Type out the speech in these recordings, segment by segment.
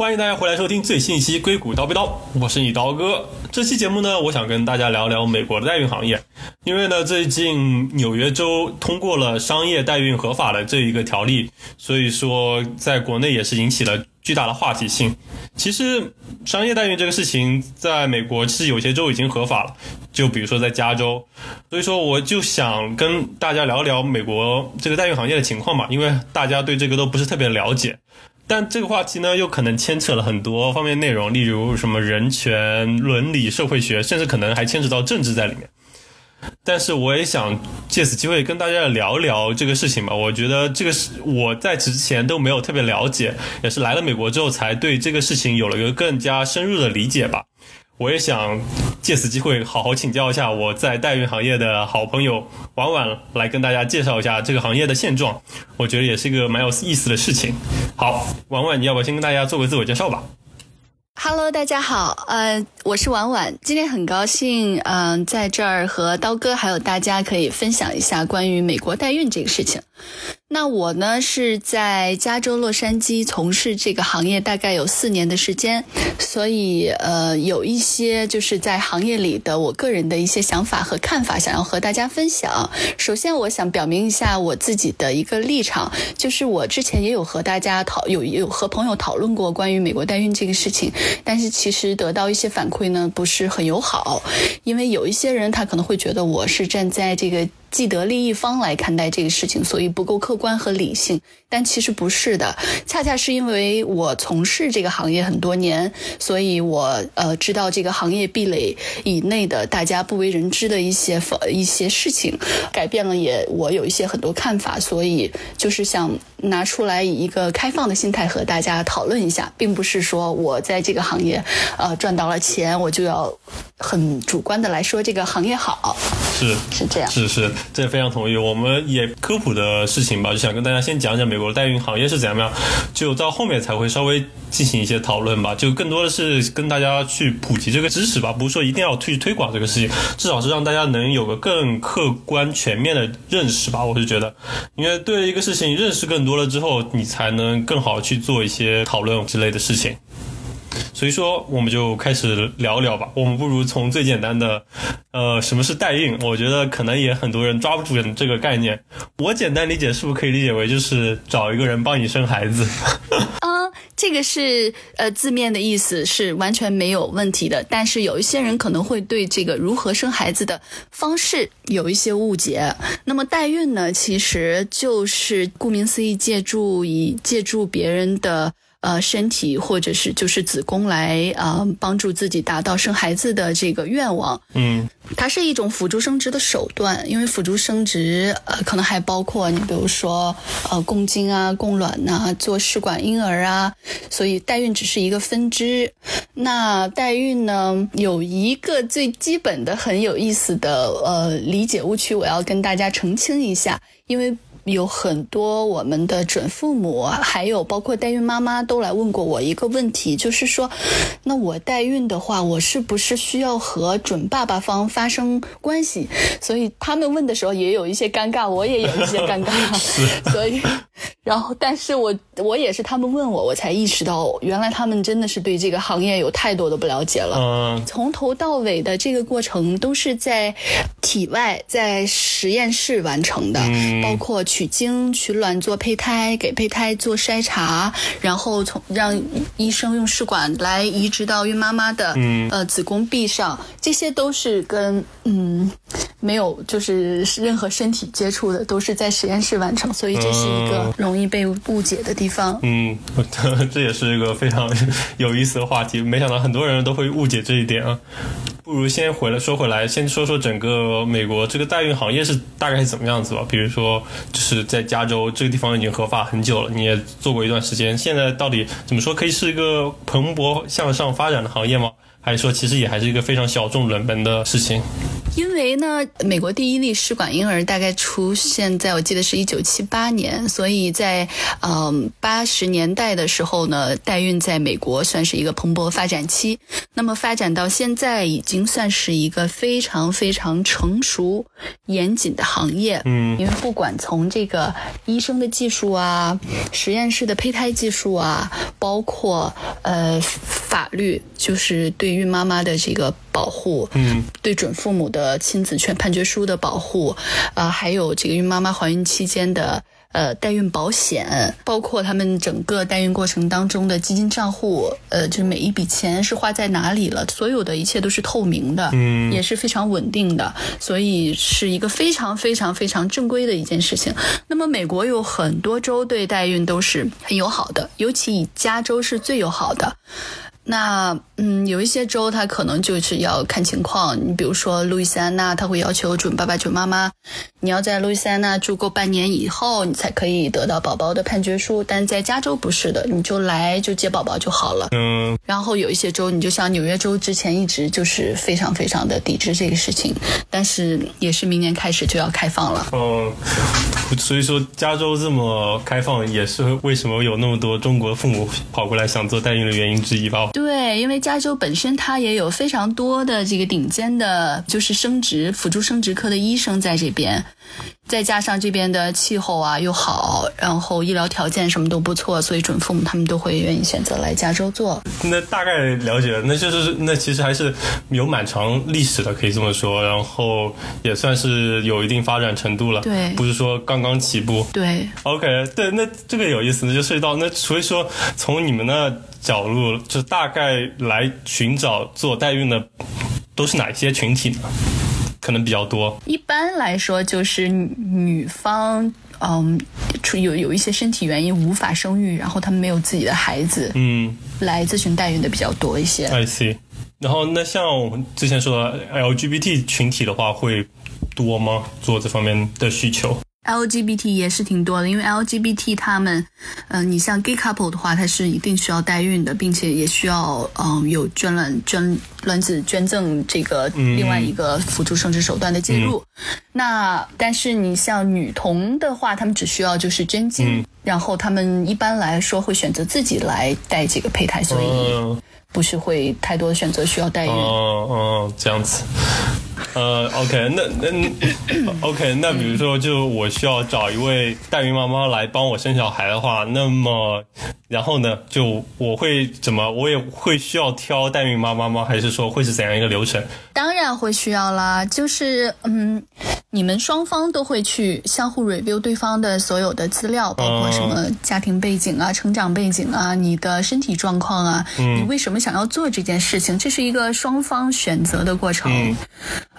欢迎大家回来收听最新一期《硅谷刀逼刀》，我是你刀哥。这期节目呢，我想跟大家聊聊美国的代孕行业，因为呢，最近纽约州通过了商业代孕合法的这一个条例，所以说在国内也是引起了巨大的话题性。其实，商业代孕这个事情，在美国其实有些州已经合法了，就比如说在加州。所以说，我就想跟大家聊聊美国这个代孕行业的情况嘛，因为大家对这个都不是特别了解。但这个话题呢，又可能牵扯了很多方面内容，例如什么人权、伦理、社会学，甚至可能还牵扯到政治在里面。但是我也想借此机会跟大家聊聊这个事情吧。我觉得这个是我在此之前都没有特别了解，也是来了美国之后才对这个事情有了一个更加深入的理解吧。我也想借此机会好好请教一下我在代孕行业的好朋友婉婉，来跟大家介绍一下这个行业的现状。我觉得也是一个蛮有意思的事情。好，婉婉，你要不要先跟大家做个自我介绍吧？Hello，大家好，呃，我是婉婉，今天很高兴，嗯，在这儿和刀哥还有大家可以分享一下关于美国代孕这个事情。那我呢是在加州洛杉矶从事这个行业，大概有四年的时间，所以呃有一些就是在行业里的我个人的一些想法和看法，想要和大家分享。首先，我想表明一下我自己的一个立场，就是我之前也有和大家讨有有和朋友讨论过关于美国代孕这个事情，但是其实得到一些反馈呢不是很友好，因为有一些人他可能会觉得我是站在这个。既得利益方来看待这个事情，所以不够客观和理性。但其实不是的，恰恰是因为我从事这个行业很多年，所以我呃知道这个行业壁垒以内的大家不为人知的一些一些事情，改变了也我有一些很多看法，所以就是想拿出来以一个开放的心态和大家讨论一下，并不是说我在这个行业呃赚到了钱，我就要很主观的来说这个行业好，是是这样，是是，这非常同意。我们也科普的事情吧，就想跟大家先讲讲美。国代孕行业是怎样样，就到后面才会稍微进行一些讨论吧。就更多的是跟大家去普及这个知识吧，不是说一定要去推广这个事情，至少是让大家能有个更客观全面的认识吧。我是觉得，因为对一个事情认识更多了之后，你才能更好去做一些讨论之类的事情。所以说，我们就开始聊聊吧。我们不如从最简单的，呃，什么是代孕？我觉得可能也很多人抓不住这个概念。我简单理解，是不是可以理解为就是找一个人帮你生孩子？啊，这个是呃字面的意思是完全没有问题的。但是有一些人可能会对这个如何生孩子的方式有一些误解。那么代孕呢，其实就是顾名思义，借助以借助别人的。呃，身体或者是就是子宫来呃帮助自己达到生孩子的这个愿望，嗯，它是一种辅助生殖的手段，因为辅助生殖呃可能还包括你比如说呃供精啊、供卵呐、做试管婴儿啊，所以代孕只是一个分支。那代孕呢有一个最基本的很有意思的呃理解误区，我要跟大家澄清一下，因为。有很多我们的准父母，还有包括代孕妈妈都来问过我一个问题，就是说，那我代孕的话，我是不是需要和准爸爸方发生关系？所以他们问的时候也有一些尴尬，我也有一些尴尬。所以，然后，但是我我也是他们问我，我才意识到，原来他们真的是对这个行业有太多的不了解了。嗯，从头到尾的这个过程都是在体外，在实验室完成的，包括。取精、取卵做胚胎，给胚胎做筛查，然后从让医生用试管来移植到孕妈妈的呃子宫壁上，这些都是跟嗯没有就是任何身体接触的，都是在实验室完成，所以这是一个容易被误解的地方。嗯，这也是一个非常有意思的话题，没想到很多人都会误解这一点啊。不如先回来说回来，先说说整个美国这个代孕行业是大概是怎么样子吧。比如说，就是在加州这个地方已经合法很久了，你也做过一段时间。现在到底怎么说可以是一个蓬勃向上发展的行业吗？还是说其实也还是一个非常小众冷门的事情？因为呢，美国第一例试管婴儿大概出现在我记得是一九七八年，所以在嗯八十年代的时候呢，代孕在美国算是一个蓬勃发展期。那么发展到现在，已经算是一个非常非常成熟、严谨的行业。嗯，因为不管从这个医生的技术啊、实验室的胚胎技术啊，包括呃法律，就是对孕妈妈的这个保护，嗯，对准父母的亲子权判决书的保护，呃，还有这个孕妈妈怀孕期间的。呃，代孕保险，包括他们整个代孕过程当中的基金账户，呃，就是每一笔钱是花在哪里了，所有的一切都是透明的，嗯也是非常稳定的，所以是一个非常非常非常正规的一件事情。那么，美国有很多州对代孕都是很友好的，尤其以加州是最友好的。那嗯，有一些州它可能就是要看情况，你比如说路易斯安那，他会要求准爸爸准妈妈，你要在路易斯安那住够半年以后，你才可以得到宝宝的判决书。但在加州不是的，你就来就接宝宝就好了。嗯然后有一些州，你就像纽约州之前一直就是非常非常的抵制这个事情，但是也是明年开始就要开放了。嗯，所以说加州这么开放，也是为什么有那么多中国父母跑过来想做代孕的原因之一吧？对，因为加州本身它也有非常多的这个顶尖的，就是生殖辅助生殖科的医生在这边，再加上这边的气候啊又好，然后医疗条件什么都不错，所以准父母他们都会愿意选择来加州做。那大概了解了，那就是那其实还是有蛮长历史的，可以这么说，然后也算是有一定发展程度了，对不是说刚刚起步。对，OK，对，那这个有意思，那就涉及到那所以说从你们的角度，就大概来寻找做代孕的都是哪一些群体呢？可能比较多，一般来说就是女女方。嗯，出有有一些身体原因无法生育，然后他们没有自己的孩子，嗯来咨询代孕的比较多一些。，I see。然后那像我们之前说的 LGBT 群体的话，会多吗？做这方面的需求？LGBT 也是挺多的，因为 LGBT 他们，呃，你像 gay couple 的话，它是一定需要代孕的，并且也需要嗯、有捐卵捐卵子捐赠这个另外一个辅助生殖手段的介入。那但是你像女童的话，他们只需要就是捐精，然后他们一般来说会选择自己来带这个胚胎，所以嗯不是会太多的选择需要代孕。哦哦，这样子。呃，OK，那那 OK，那比如说，就我需要找一位代孕妈妈来帮我生小孩的话，那么然后呢，就我会怎么？我也会需要挑代孕妈妈吗？还是说会是怎样一个流程？当然会需要啦，就是嗯，你们双方都会去相互 review 对方的所有的资料，包括什么家庭背景啊、成长背景啊、你的身体状况啊，你为什么想要做这件事情，这是一个双方选择的过程。嗯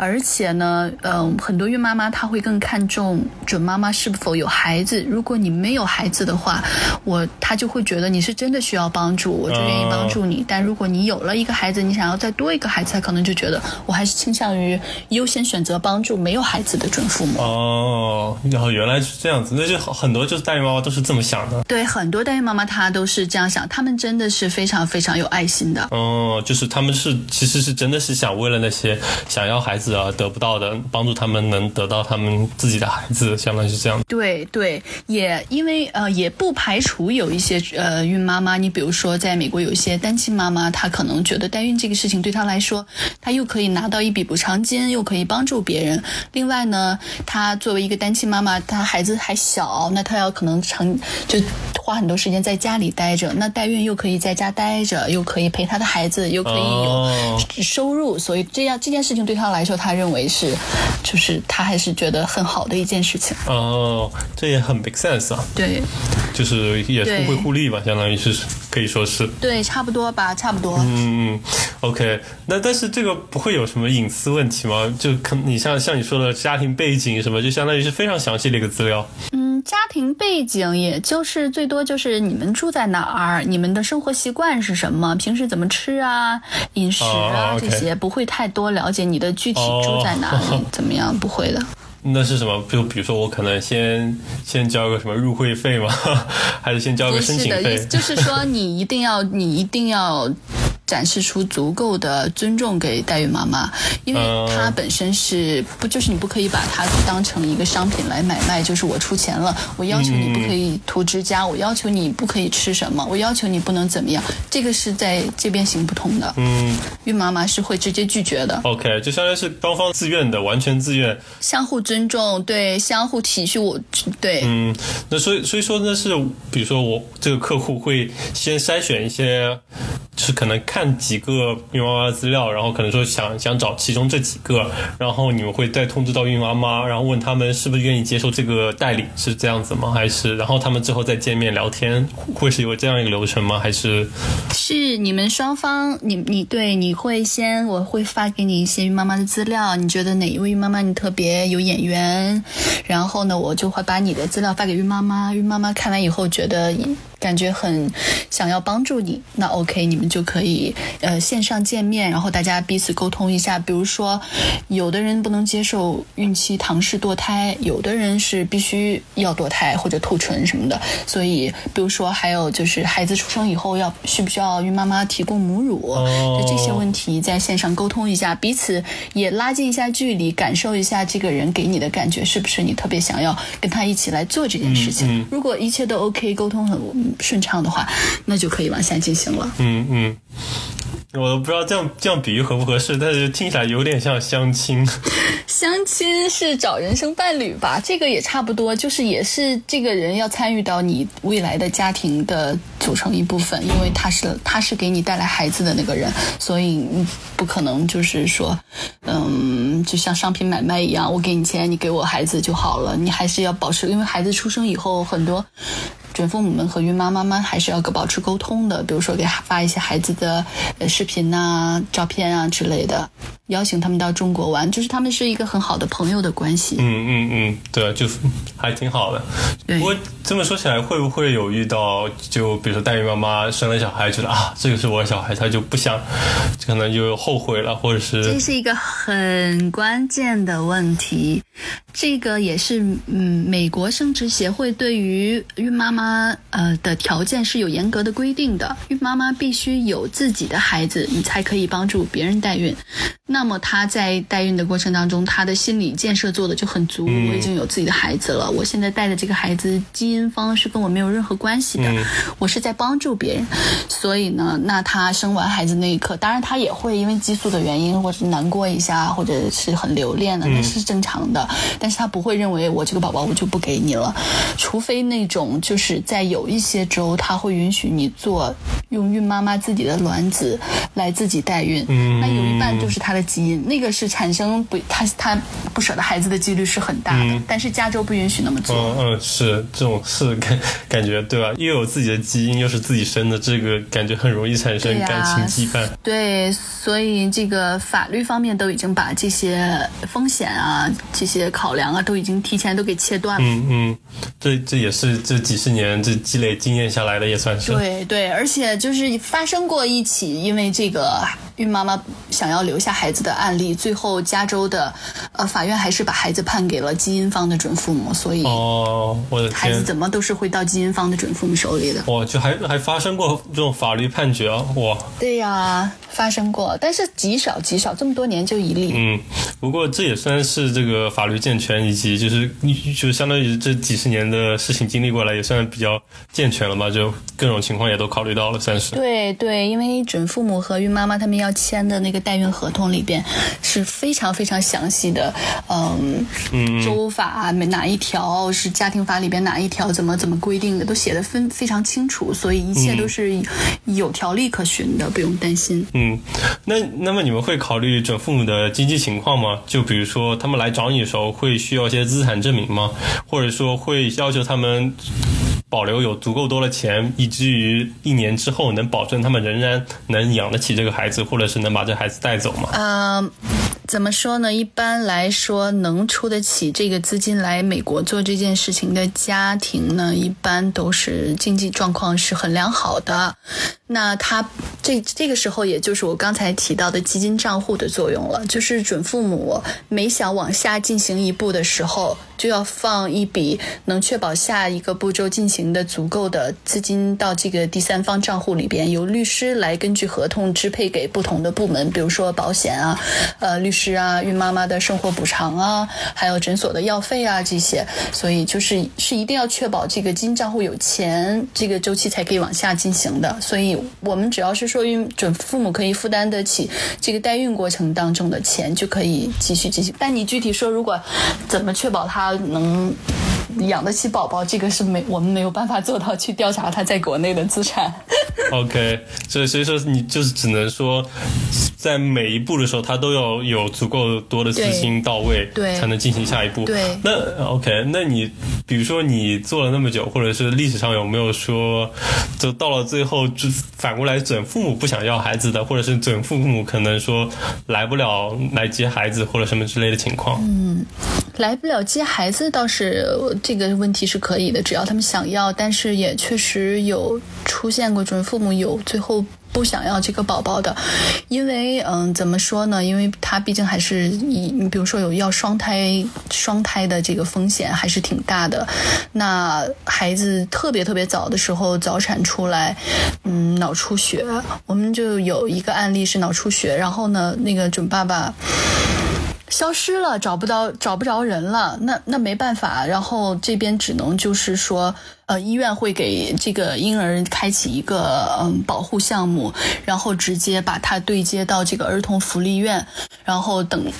而且呢，嗯、很多孕妈妈她会更看重准妈妈是否有孩子。如果你没有孩子的话，我她就会觉得你是真的需要帮助，我就愿意帮助你。但如果你有了一个孩子，你想要再多一个孩子，她可能就觉得我还是倾向于优先选择帮助没有孩子的准父母。哦，然后原来是这样子，那就很多就是代孕妈妈都是这么想的。对，很多代孕妈妈她都是这样想，她们真的是非常非常有爱心的。哦，就是他们是其实是真的是想为了那些想要孩子而得不到的，帮助他们能得到他们自己的孩子，相当于是这样。对对，也因为呃，也不排除有一些呃孕妈妈，你比如说在美国有一些单亲妈妈，她可能觉得代孕这个事情对她来说，她又可以拿到一笔补偿金，又可以帮助别人。另外呢，她作为一个单亲妈妈，她孩子还小，那她要可能长就花很多时间在家里待着，那代孕又可以在家待着，又可以陪她的孩子，又可以有哦收入，所以这样这件事情对她来说，她认为是，就是他还是觉得很好的一件事情。哦，这也很 make sense 啊，对。就是也是互惠互利吧，相当于是可以说是。对，差不多吧，差不多。嗯嗯，OK，那但是这个不会有什么隐私问题吗？就可你像像你说的家庭背景什么，就相当于是非常详细的一个资料。嗯，家庭背景也就是最多就是你们住在哪儿，你们的生活习惯是什么，平时怎么吃啊，饮食啊、这些，不会太多了解你的具体哦住在哪里、怎么样，不会的。那是什么？就比如说我可能先先交个什么入会费吗？还是先交个不是的，申请费意思？就是说你一定要，你一定要。展示出足够的尊重给代孕妈妈，因为嗯她本身是不就是你不可以把它当成一个商品来买卖，就是我出钱了，我要求你不可以涂指甲，我要求你不可以吃什么，我要求你不能怎么样，这个是在这边行不通的。嗯孕妈妈是会直接拒绝的，，OK，就相当于是双方自愿的，完全自愿。相互尊重，对，相互体恤我，对，嗯，那所以所以说呢，是比如说我这个客户会先筛选一些，就是可能看看几个孕妈妈的资料，然后可能说想想找其中这几个，然后你们会再通知到孕妈妈，然后问他们是不是愿意接受这个代理，是这样子吗？还是然后他们之后再见面聊天，会是有这样一个流程吗？还是是你们双方，你你对你会先，我会发给你一些孕妈妈的资料，你觉得哪一位孕妈妈你特别有眼缘，然后呢，我就会把你的资料发给孕妈妈，孕妈妈看完以后觉得感觉很想要帮助你，那 OK，你们就可以呃线上见面，然后大家彼此沟通一下，比如说有的人不能接受孕期唐氏堕胎，有的人是必须要堕胎或者兔唇什么的，所以比如说还有就是孩子出生以后要需不需要孕妈妈提供母乳，哦就这些问题在线上沟通一下，彼此也拉近一下距离，感受一下这个人给你的感觉是不是你特别想要跟他一起来做这件事情。嗯嗯如果一切都 OK，沟通很顺畅的话，那就可以往下进行了。嗯嗯。我都不知道这样这样比喻合不合适，但是听起来有点像相亲。相亲是找人生伴侣吧，这个也差不多，就是也是这个人要参与到你未来的家庭的组成一部分，因为他是他是给你带来孩子的那个人，所以你不可能就是说，嗯，就像商品买卖一样，我给你钱，你给我孩子就好了，你还是要保持，因为孩子出生以后很多。准父母们和孕妈妈们还是要保持沟通的，比如说给发一些孩子的呃视频呐、照片啊之类的，邀请他们到中国玩，就是他们是一个很好的朋友的关系。嗯嗯嗯，对，就还挺好的。不过这么说起来，会不会有遇到就比如说代孕妈妈生了小孩，觉得啊这个是我的小孩，她就不想，可能就后悔了，或者是这是是一个很关键的问题，这个也是嗯，美国生殖协会对于孕妈妈呃的条件是有严格的规定的，孕妈妈必须有自己的孩子，你才可以帮助别人代孕。那么她在代孕的过程当中，她的心理建设做的就很足，我已经有自己的孩子了，我现在带的这个孩子基因方是跟我没有任何关系的，我是在帮助别人，所以呢，那她生完孩子那一刻，当然她也会因为激素的原因，或者难过一下，或者是很留恋的，那是正常的。但是她不会认为我这个宝宝我就不给你了，除非那种就是在有一些州，他会允许你做用孕妈妈自己的卵子来自己代孕，嗯那有一半就是她的基因，那个是产生不她她不舍得孩子的几率是很大的，但是加州不允许那么做。嗯嗯是这种是感感觉对吧？又有自己的基因，又是自己生的，这个感觉很容易产生感情羁绊。对，所以这个法律方面都已经把这些风险啊、这些考量啊，都已经提前都给切断了。嗯嗯，这这也是这几十年年这积累经验下来的，也算是。对对，而且就是发生过一起因为这个孕妈妈想要留下孩子的案例，最后加州的呃法院还是把孩子判给了基因方的准父母，所以哦，我的天！孩子怎么都是会到基因方的准父母手里的。哇，就还还发生过这种法律判决啊！哇，对呀，发生过，但是极少极少，这么多年就一例。嗯，不过这也算是这个法律健全，以及就是就相当于这几十年的事情经历过来，也算比较健全了吧？就各种情况也都考虑到了，算是。对对，因为准父母和孕妈妈他们要签的那个代孕合同里边是非常非常详细的，嗯，州法哪一条是家庭法里边哪一条怎么怎么规定的，都写的分非常清楚，所以一切都是有条例可循的，不用担心。嗯，那那么你们会考虑准父母的经济情况吗？就比如说他们来找你的时候，会需要一些资产证明吗？或者说会要求他们保留有足够多的钱，以至于一年之后能保证他们仍然能养得起这个孩子，或者是能把这孩子带走吗？嗯，怎么说呢？一般来说，能出得起这个资金来美国做这件事情的家庭呢，一般都是经济状况是很良好的。那他这这个时候，也就是我刚才提到的基金账户的作用了，就是准父母每想往下进行一步的时候，就要放一笔能确保下一个步骤进行的足够的资金到这个第三方账户里边，由律师来根据合同支配给不同的部门，比如说保险啊、呃律师啊、孕妈妈的生活补偿啊，还有诊所的药费啊这些，所以就是是一定要确保这个基金账户有钱，这个周期才可以往下进行的。所以我们只要是说孕准父母可以负担得起这个代孕过程当中的钱，就可以继续进行。但你具体说，如果怎么确保他能养得起宝宝，这个是没我们没有办法做到去调查他在国内的资产。OK，所以所以说你就是只能说，在每一步的时候，他都要有足够多的资金到位，对才能进行下一步。对那 OK，那你比如说你做了那么久，或者是历史上有没有说，就到了最后，就反过来准父母不想要孩子的，或者是准父母可能说来不了来接孩子或者什么之类的情况？嗯来不了接孩子倒是这个问题是可以的，只要他们想要。但是也确实有出现过准父母有最后不想要这个宝宝的，因为嗯，怎么说呢？因为他毕竟还是以你比如说有要双胎双胎的这个风险还是挺大的。那孩子特别特别早的时候早产出来，嗯，脑出血，我们就有一个案例是脑出血，然后呢，那个准爸爸。消失了，找不到，找不着人了，那那没办法，然后这边只能就是说，呃，医院会给这个婴儿开启一个嗯保护项目，然后直接把他对接到这个儿童福利院，然后等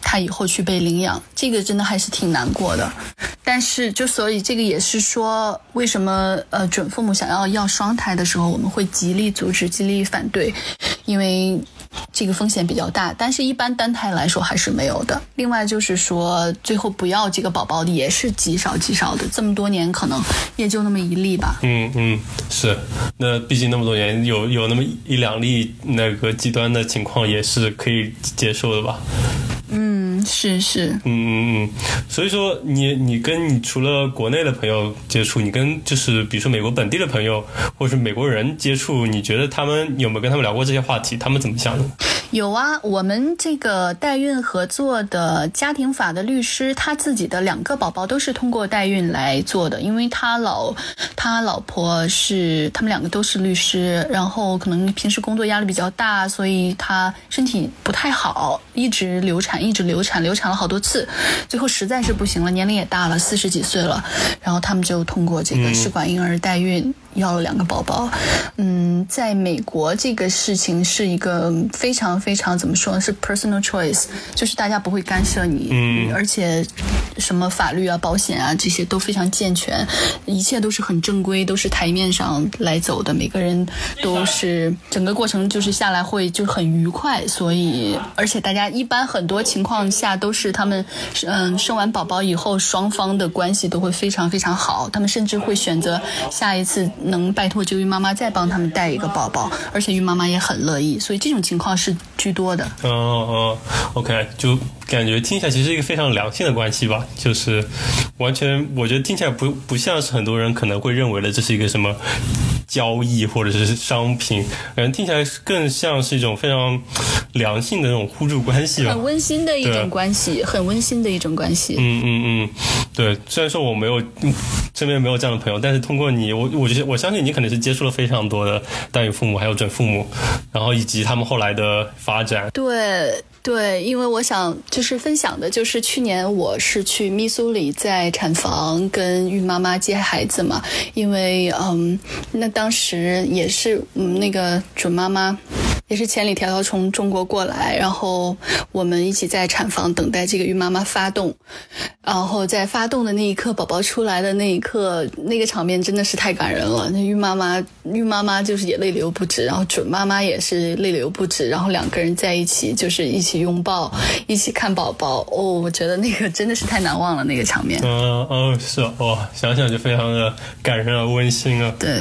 他以后去被领养，这个真的还是挺难过的。但是就所以这个也是说，为什么呃准父母想要要双胎的时候，我们会极力阻止、极力反对，因为。这个风险比较大，但是一般单胎来说还是没有的。另外就是说，最后不要这个宝宝的也是极少极少的，这么多年可能也就那么一例吧。嗯嗯，是。那毕竟那么多年，有有那么一两例那个极端的情况，也是可以接受的吧？嗯，是是，嗯嗯嗯，所以说你你跟你除了国内的朋友接触，你跟就是比如说美国本地的朋友或者是美国人接触，你觉得他们有没有跟他们聊过这些话题？他们怎么想的？有啊，我们这个代孕合作的家庭法的律师，他自己的两个宝宝都是通过代孕来做的，因为他老他老婆是他们两个都是律师，然后可能平时工作压力比较大，所以他身体不太好，一直流产，一直流产，流产了好多次，最后实在是不行了，年龄也大了，四十几岁了，然后他们就通过这个试管婴儿代孕。要了两个宝宝，嗯，在美国这个事情是一个非常非常怎么说呢？是 personal choice，就是大家不会干涉你，嗯，而且什么法律啊、保险啊这些都非常健全，一切都是很正规，都是台面上来走的，每个人都是整个过程就是下来会就很愉快，所以而且大家一般很多情况下都是他们嗯生完宝宝以后双方的关系都会非常非常好，他们甚至会选择下一次。能拜托这个孕妈妈再帮他们带一个宝宝，而且孕妈妈也很乐意，所以这种情况是居多的。嗯嗯，OK，就感觉听起来其实是一个非常良性的关系吧，就是完全我觉得听起来不不像是很多人可能会认为的这是一个什么交易或者是商品，感觉听起来更像是一种非常良性的那种互助关系吧，很温馨的一种关系，很温馨的一种关系。嗯嗯嗯，对，虽然说我没有身边没有这样的朋友，但是通过你，我我觉得我相信你肯定是接触了非常多的代孕父母还有准父母，然后以及他们后来的发展。对。对，因为我想就是就是分享的，就是去年我是去密苏里在产房跟孕妈妈接孩子嘛，因为嗯，那当时也是嗯那个准妈妈。也是千里迢迢从中国过来，然后我们一起在产房等待这个孕妈妈发动，然后在发动的那一刻，宝宝出来的那一刻，那个场面真的是太感人了。那孕妈妈，孕妈妈就是也泪流不止，然后准妈妈也是泪流不止，然后两个人在一起就是一起拥抱，一起看宝宝。哦，我觉得那个真的是太难忘了，那个场面。嗯嗯，是哇，想想就非常的感人啊，温馨啊。对。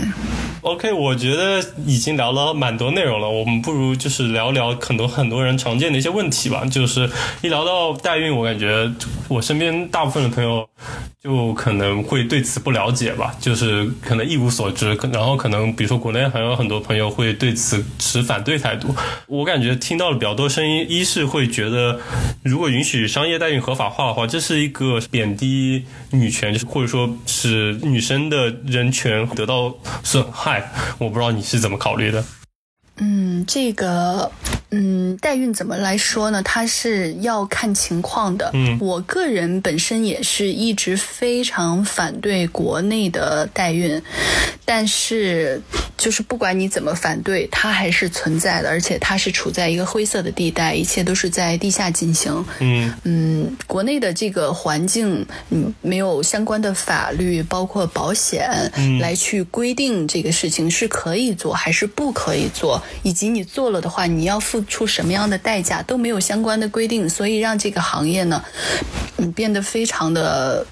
OK，我觉得已经聊了蛮多内容了，我们不如。如就是聊聊很多很多人常见的一些问题吧。就是一聊到代孕，我感觉我身边大部分的朋友就可能会对此不了解吧，就是可能一无所知。然后可能比如说国内还有很多朋友会对此持反对态度。我感觉听到了比较多声音，一是会觉得如果允许商业代孕合法化的话，这是一个贬低女权，或者说是女生的人权得到损害。我不知道你是怎么考虑的。这个，嗯，代孕怎么来说呢？它是要看情况的。嗯，我个人本身也是一直非常反对国内的代孕，但是就是不管你怎么反对，它还是存在的，而且它是处在一个灰色的地带，一切都是在地下进行。嗯嗯，国内的这个环境，嗯，没有相关的法律，包括保险，来去规定这个事情是可以做还是不可以做。以及你做了的话，你要付出什么样的代价都没有相关的规定，所以让这个行业呢，嗯，变得非常的。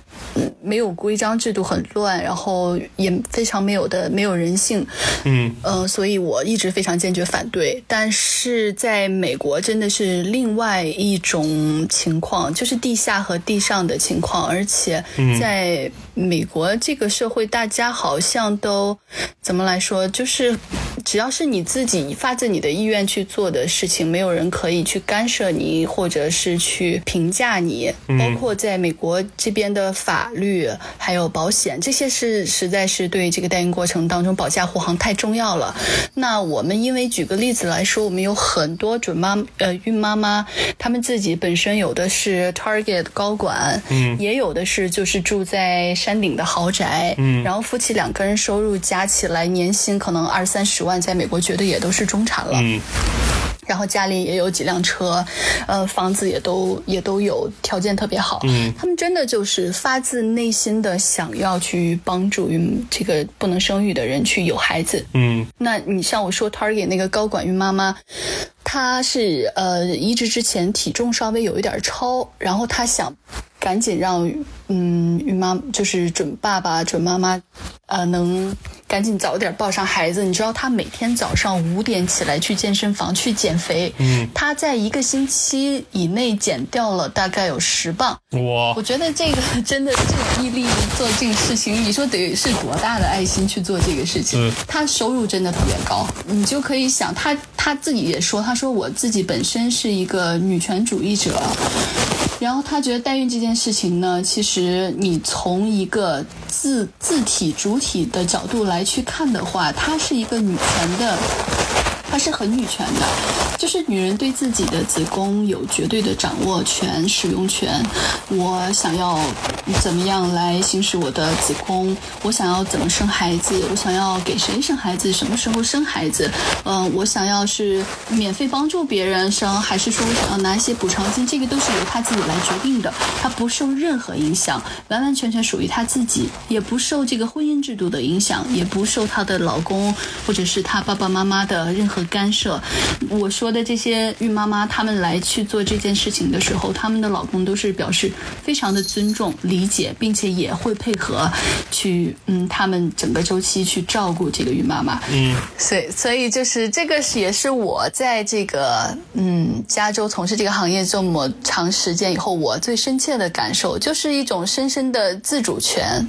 没有规章制度很乱，然后也非常没有的没有人性，嗯呃，所以我一直非常坚决反对。但是在美国真的是另外一种情况，就是地下和地上的情况，而且在美国这个社会，大家好像都怎么来说，就是只要是你自己发自你的意愿去做的事情，没有人可以去干涉你，或者是去评价你。包括在美国这边的法律。还有保险，这些是实在是对这个代孕过程当中保驾护航太重要了。那我们因为举个例子来说，我们有很多准妈呃孕妈妈，她们自己本身有的是 Target 高管，嗯，也有的是就是住在山顶的豪宅，嗯，然后夫妻两个人收入加起来年薪可能二三十万，在美国绝对也都是中产了，嗯。然后家里也有几辆车，呃，房子也都也都有，条件特别好。嗯，他们真的就是发自内心的想要去帮助孕这个不能生育的人去有孩子。嗯，那你像我说 Target 那个高管孕妈妈，她是呃移植之前体重稍微有一点超，然后他想赶紧让嗯孕妈就是准爸爸准妈妈，呃能。赶紧早点抱上孩子，你知道他每天早上五点起来去健身房去减肥，嗯，他在一个星期以内减掉了大概有十磅。哇！我觉得这个真的这毅力做这个事情，你说得是多大的爱心去做这个事情？他收入真的特别高，你就可以想他他自己也说，他说我自己本身是一个女权主义者。然后他觉得代孕这件事情呢，其实你从一个自自体主体的角度来去看的话，它是一个女权的。它是很女权的，就是女人对自己的子宫有绝对的掌握权、使用权。我想要怎么样来行使我的子宫？我想要怎么生孩子？我想要给谁生孩子？什么时候生孩子？嗯，我想要是免费帮助别人生，还是说我想要拿一些补偿金？这个都是由她自己来决定的，她不受任何影响，完完全全属于她自己，也不受这个婚姻制度的影响，也不受她的老公或者是她爸爸妈妈的任何。和干涉，我说的这些孕妈妈，她们来去做这件事情的时候，她们的老公都是表示非常的尊重、理解，并且也会配合去，嗯，他们整个周期去照顾这个孕妈妈。嗯，所以，所以就是这个是也是我在这个嗯加州从事这个行业这么长时间以后，我最深切的感受就是一种深深的自主权。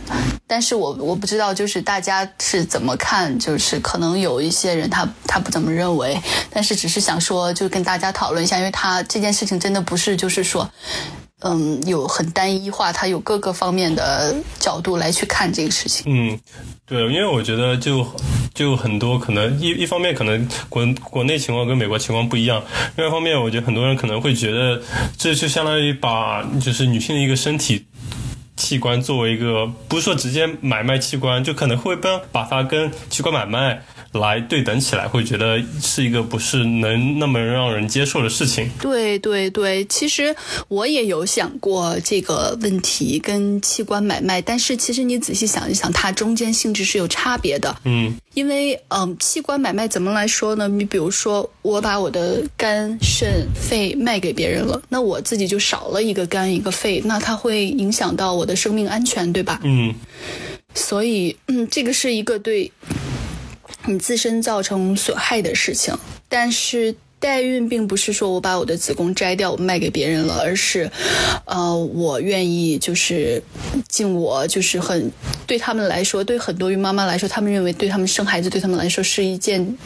但是我我不知道，就是大家是怎么看，就是可能有一些人他他不怎么认认为，但是只是想说，就跟大家讨论一下，因为他这件事情真的不是就是说，嗯，有很单一化，他有各个方面的角度来去看这个事情。嗯，对，因为我觉得就就很多可能一一方面可能国国内情况跟美国情况不一样，另外一方面我觉得很多人可能会觉得这就相当于把就是女性的一个身体。器官作为一个，不是说直接买卖器官，就可能会把把它跟器官买卖来对等起来，会觉得是一个不是能那么让人接受的事情。对对对，其实我也有想过这个问题跟器官买卖，但是其实你仔细想一想，它中间性质是有差别的。嗯，因为嗯，器官买卖怎么来说呢？你比如说，我把我的肝、肾、肺卖给别人了，那我自己就少了一个肝一个肺，那它会影响到我。的生命安全，对吧？嗯，所以，嗯，这个是一个对你自身造成损害的事情，但是。代孕并不是说我把我的子宫摘掉，我卖给别人了，而是，呃，我愿意就是尽我就是很对他们来说，对很多孕妈妈来说，他们认为对他们生孩子对他们来说是一件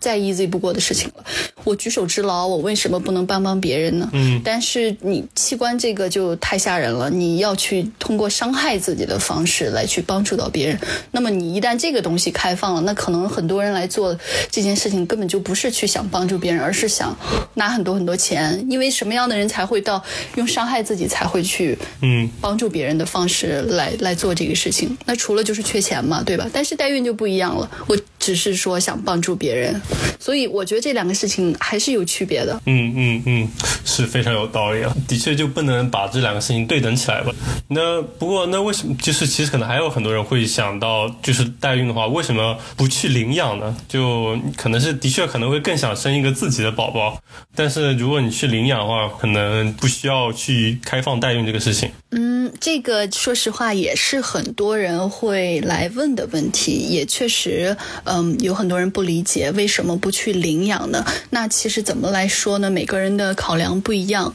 再 easy 不过的事情了。我举手之劳，我为什么不能帮帮别人呢？嗯。但是你器官这个就太吓人了，你要去通过伤害自己的方式来去帮助到别人。那么你一旦这个东西开放了，那可能很多人来做这件事情根本就不是去想帮助别人，而是。想拿很多很多钱，因为什么样的人才会到用伤害自己才会去嗯帮助别人的方式来来做这个事情？那除了就是缺钱嘛，对吧？但是代孕就不一样了，我只是说想帮助别人，所以我觉得这两个事情还是有区别的。嗯嗯嗯，是非常有道理啊，的确就不能把这两个事情对等起来吧？那不过那为什么就是其实可能还有很多人会想到，就是代孕的话，为什么不去领养呢？就可能是的确可能会更想生一个自己的。宝宝，但是如果你去领养的话，可能不需要去开放代孕这个事情。嗯，这个说实话也是很多人会来问的问题，也确实，嗯，有很多人不理解为什么不去领养呢？那其实怎么来说呢？每个人的考量不一样。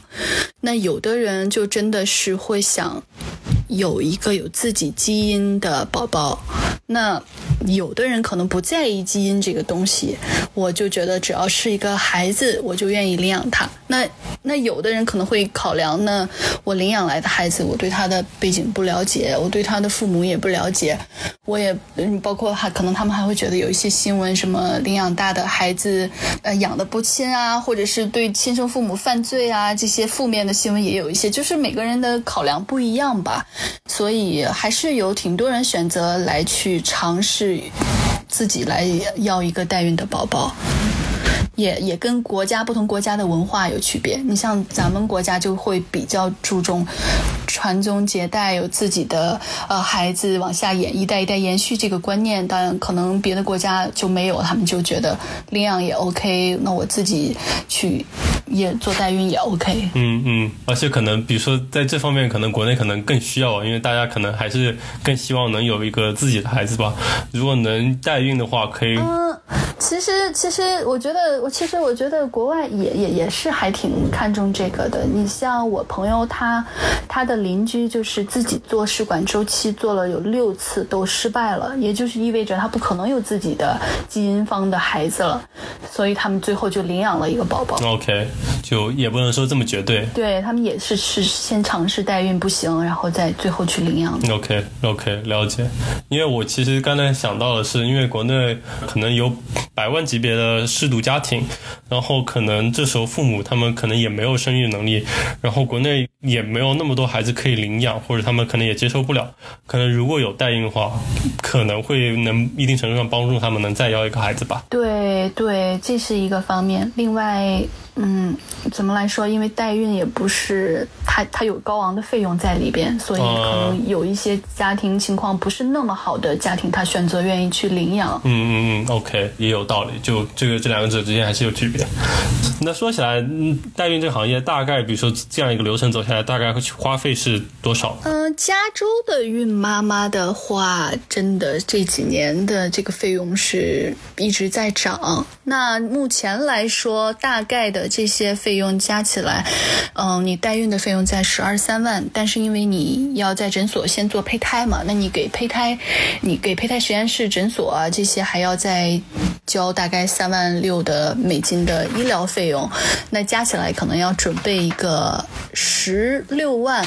那有的人就真的是会想有一个有自己基因的宝宝。那有的人可能不在意基因这个东西，我就觉得只要是一个孩子，我就愿意领养他。那那有的人可能会考量呢，我领养来的孩子，我对他的背景不了解，我对他的父母也不了解，我也嗯，包括还可能他们还会觉得有一些新闻，什么领养大的孩子呃养的不亲啊，或者是对亲生父母犯罪啊，这些负面的新闻也有一些，就是每个人的考量不一样吧，所以还是有挺多人选择来去。尝试自己来要一个代孕的宝宝。也也跟国家不同国家的文化有区别。你像咱们国家就会比较注重传宗接代，有自己的呃孩子往下演一代一代延续这个观念。当然，可能别的国家就没有，他们就觉得领养也 OK。那我自己去也做代孕也 OK。嗯嗯，而且可能比如说在这方面，可能国内可能更需要，因为大家可能还是更希望能有一个自己的孩子吧。如果能代孕的话，可以。嗯，其实其实我觉得。我其实我觉得国外也也也是还挺看重这个的。你像我朋友他，他的邻居就是自己做试管周期做了有六次都失败了，也就是意味着他不可能有自己的基因方的孩子了，所以他们最后就领养了一个宝宝。OK，就也不能说这么绝对。对他们也是是先尝试代孕不行，然后再最后去领养。OK OK，了解。因为我其实刚才想到的是，因为国内可能有百万级别的失独家庭。然后可能这时候父母他们可能也没有生育能力，然后国内也没有那么多孩子可以领养，或者他们可能也接受不了。可能如果有代孕的话，可能会能一定程度上帮助他们能再要一个孩子吧。对对，这是一个方面。另外。嗯，怎么来说？因为代孕也不是它，它有高昂的费用在里边，所以可能有一些家庭情况不是那么好的家庭，他选择愿意去领养。嗯嗯嗯，OK，也有道理。就这个这两个者之间还是有区别。那说起来，代孕这个行业大概，比如说这样一个流程走下来，大概会花费是多少？嗯，加州的孕妈妈的话，真的这几年的这个费用是一直在涨。那目前来说，大概的。这些费用加起来，嗯，你代孕的费用在十二三万，但是因为你要在诊所先做胚胎嘛，那你给胚胎，你给胚胎实验室、诊所啊这些还要再交大概三万六的美金的医疗费用，那加起来可能要准备一个十六万。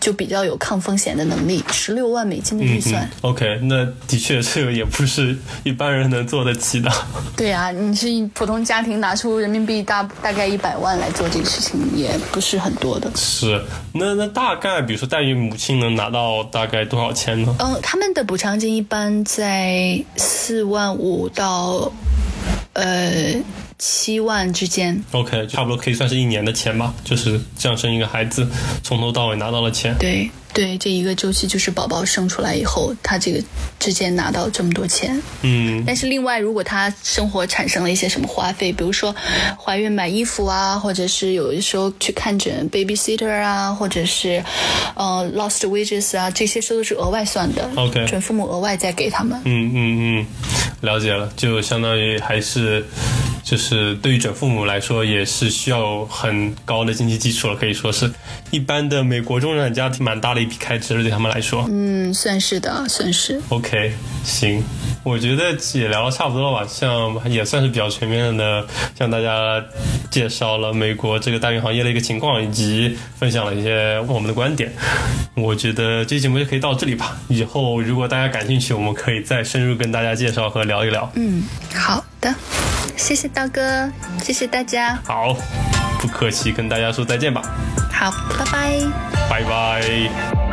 就比较有抗风险的能力，十六万美金的预算。OK，那的确这个也不是一般人能做得起的。对啊，你是普通家庭拿出人民币大大概一百万来做这个事情，也不是很多的。是，那那大概比如说代孕母亲能拿到大概多少钱呢？嗯，他们的补偿金一般在四万五到，呃。七万之间，OK，差不多可以算是一年的钱吧，就是这样生一个孩子，从头到尾拿到了钱。对对，这一个周期就是宝宝生出来以后，他这个之间拿到这么多钱。嗯。但是另外，如果他生活产生了一些什么花费，比如说怀孕买衣服啊，或者是有的时候去看诊 babysitter 啊，或者是呃 lost wages 啊，这些都是额外算的。OK。准父母额外再给他们。嗯嗯嗯。了解了，就相当于还是。就是对于准父母来说，也是需要很高的经济基础了，可以说是一般的美国中产家庭蛮大的一笔开支，对他们来说。嗯，算是的，算是。OK，行，我觉得也聊的差不多了吧，像也算是比较全面的向大家介绍了美国这个代孕行业的一个情况，以及分享了一些我们的观点。我觉得这期节目就可以到这里吧。以后如果大家感兴趣，我们可以再深入跟大家介绍和聊一聊。嗯，好的。谢谢刀哥，谢谢大家。好，不客气，跟大家说再见吧。好，拜拜。拜拜。